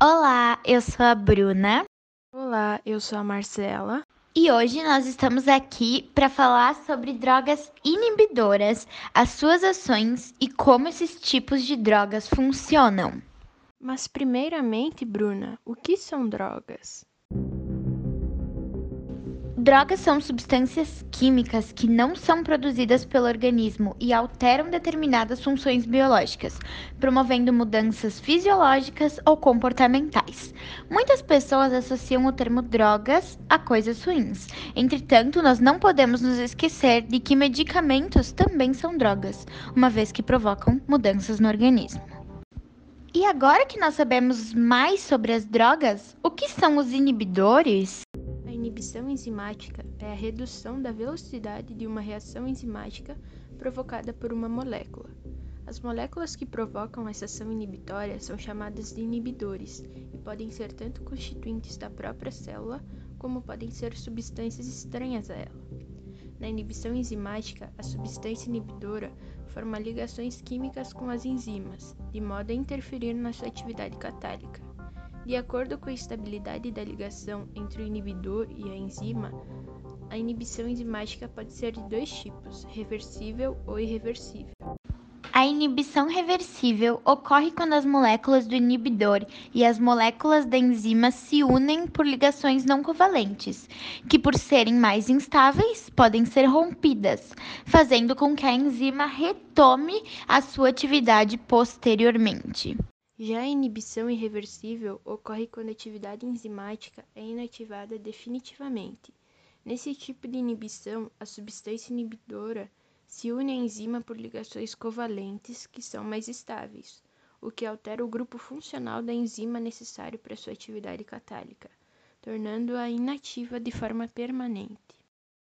Olá, eu sou a Bruna. Olá, eu sou a Marcela. E hoje nós estamos aqui para falar sobre drogas inibidoras, as suas ações e como esses tipos de drogas funcionam. Mas, primeiramente, Bruna, o que são drogas? Drogas são substâncias químicas que não são produzidas pelo organismo e alteram determinadas funções biológicas, promovendo mudanças fisiológicas ou comportamentais. Muitas pessoas associam o termo drogas a coisas ruins. Entretanto, nós não podemos nos esquecer de que medicamentos também são drogas, uma vez que provocam mudanças no organismo. E agora que nós sabemos mais sobre as drogas, o que são os inibidores? Inibição enzimática é a redução da velocidade de uma reação enzimática provocada por uma molécula. As moléculas que provocam essa ação inibitória são chamadas de inibidores e podem ser tanto constituintes da própria célula como podem ser substâncias estranhas a ela. Na inibição enzimática, a substância inibidora forma ligações químicas com as enzimas, de modo a interferir na sua atividade catálica. De acordo com a estabilidade da ligação entre o inibidor e a enzima, a inibição enzimática pode ser de dois tipos, reversível ou irreversível. A inibição reversível ocorre quando as moléculas do inibidor e as moléculas da enzima se unem por ligações não covalentes, que, por serem mais instáveis, podem ser rompidas, fazendo com que a enzima retome a sua atividade posteriormente. Já a inibição irreversível ocorre quando a atividade enzimática é inativada definitivamente. Nesse tipo de inibição, a substância inibidora se une à enzima por ligações covalentes que são mais estáveis, o que altera o grupo funcional da enzima necessário para sua atividade catálica, tornando-a inativa de forma permanente.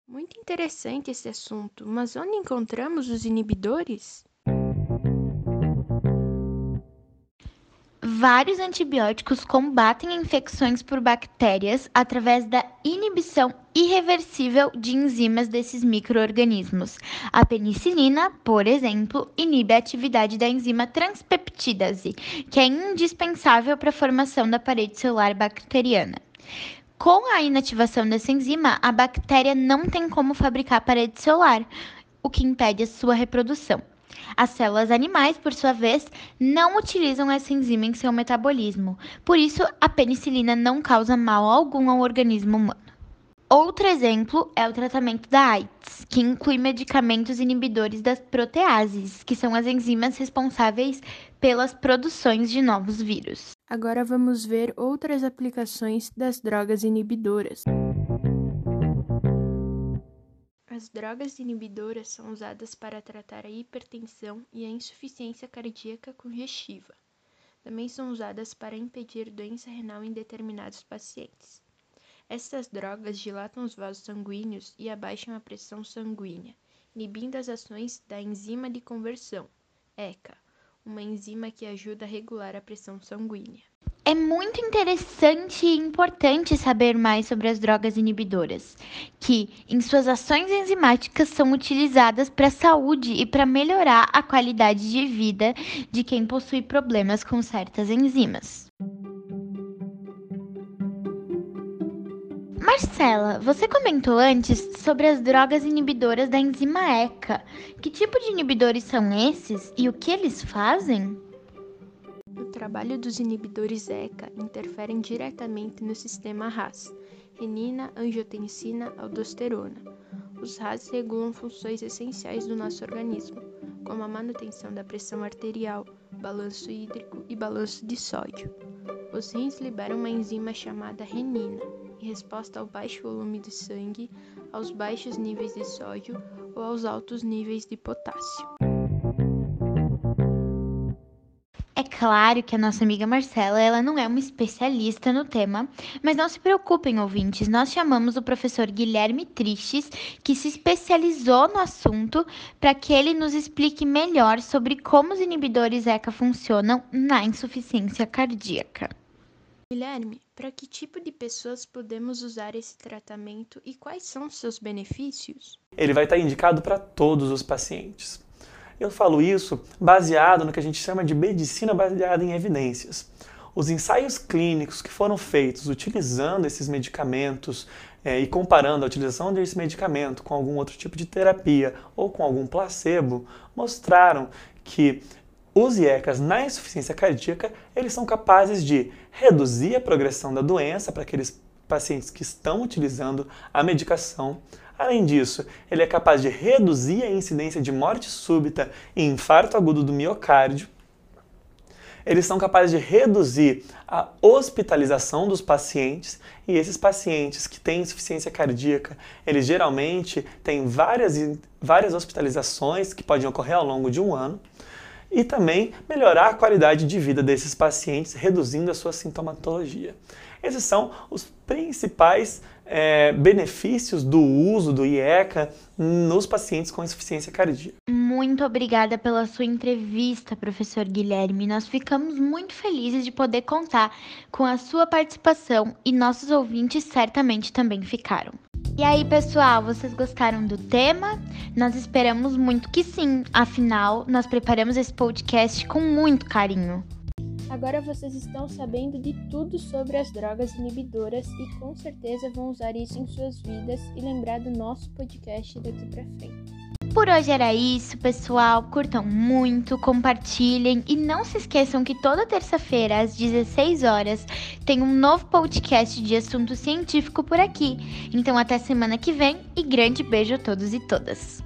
Muito interessante esse assunto, mas onde encontramos os inibidores? Vários antibióticos combatem infecções por bactérias através da inibição irreversível de enzimas desses microorganismos. A penicilina, por exemplo, inibe a atividade da enzima transpeptidase, que é indispensável para a formação da parede celular bacteriana. Com a inativação dessa enzima, a bactéria não tem como fabricar parede celular, o que impede a sua reprodução. As células animais, por sua vez, não utilizam essa enzima em seu metabolismo, por isso a penicilina não causa mal algum ao organismo humano. Outro exemplo é o tratamento da AIDS, que inclui medicamentos inibidores das proteases, que são as enzimas responsáveis pelas produções de novos vírus. Agora vamos ver outras aplicações das drogas inibidoras. As drogas inibidoras são usadas para tratar a hipertensão e a insuficiência cardíaca congestiva. Também são usadas para impedir doença renal em determinados pacientes. Estas drogas dilatam os vasos sanguíneos e abaixam a pressão sanguínea, inibindo as ações da enzima de conversão, ECA, uma enzima que ajuda a regular a pressão sanguínea. É muito interessante e importante saber mais sobre as drogas inibidoras, que, em suas ações enzimáticas, são utilizadas para a saúde e para melhorar a qualidade de vida de quem possui problemas com certas enzimas. Marcela, você comentou antes sobre as drogas inibidoras da enzima ECA. Que tipo de inibidores são esses e o que eles fazem? Trabalho dos inibidores ECA interferem diretamente no sistema RAS, renina, angiotensina, aldosterona. Os RAS regulam funções essenciais do nosso organismo, como a manutenção da pressão arterial, balanço hídrico e balanço de sódio. Os rins liberam uma enzima chamada renina, em resposta ao baixo volume de sangue, aos baixos níveis de sódio ou aos altos níveis de potássio. Claro que a nossa amiga Marcela, ela não é uma especialista no tema, mas não se preocupem, ouvintes, nós chamamos o professor Guilherme Tristes, que se especializou no assunto, para que ele nos explique melhor sobre como os inibidores ECA funcionam na insuficiência cardíaca. Guilherme, para que tipo de pessoas podemos usar esse tratamento e quais são seus benefícios? Ele vai estar indicado para todos os pacientes. Eu falo isso baseado no que a gente chama de medicina baseada em evidências. Os ensaios clínicos que foram feitos utilizando esses medicamentos é, e comparando a utilização desse medicamento com algum outro tipo de terapia ou com algum placebo, mostraram que os IECAs na insuficiência cardíaca, eles são capazes de reduzir a progressão da doença para aqueles pacientes que estão utilizando a medicação. Além disso, ele é capaz de reduzir a incidência de morte súbita e infarto agudo do miocárdio eles são capazes de reduzir a hospitalização dos pacientes e esses pacientes que têm insuficiência cardíaca, eles geralmente têm várias, várias hospitalizações que podem ocorrer ao longo de um ano e também melhorar a qualidade de vida desses pacientes, reduzindo a sua sintomatologia. Esses são os principais é, benefícios do uso do IECA nos pacientes com insuficiência cardíaca. Muito obrigada pela sua entrevista, professor Guilherme. Nós ficamos muito felizes de poder contar com a sua participação e nossos ouvintes certamente também ficaram. E aí, pessoal, vocês gostaram do tema? Nós esperamos muito que sim, afinal, nós preparamos esse podcast com muito carinho. Agora vocês estão sabendo de tudo sobre as drogas inibidoras e com certeza vão usar isso em suas vidas e lembrar do nosso podcast daqui para frente. Por hoje era isso, pessoal. Curtam muito, compartilhem e não se esqueçam que toda terça-feira às 16 horas tem um novo podcast de assunto científico por aqui. Então até semana que vem e grande beijo a todos e todas.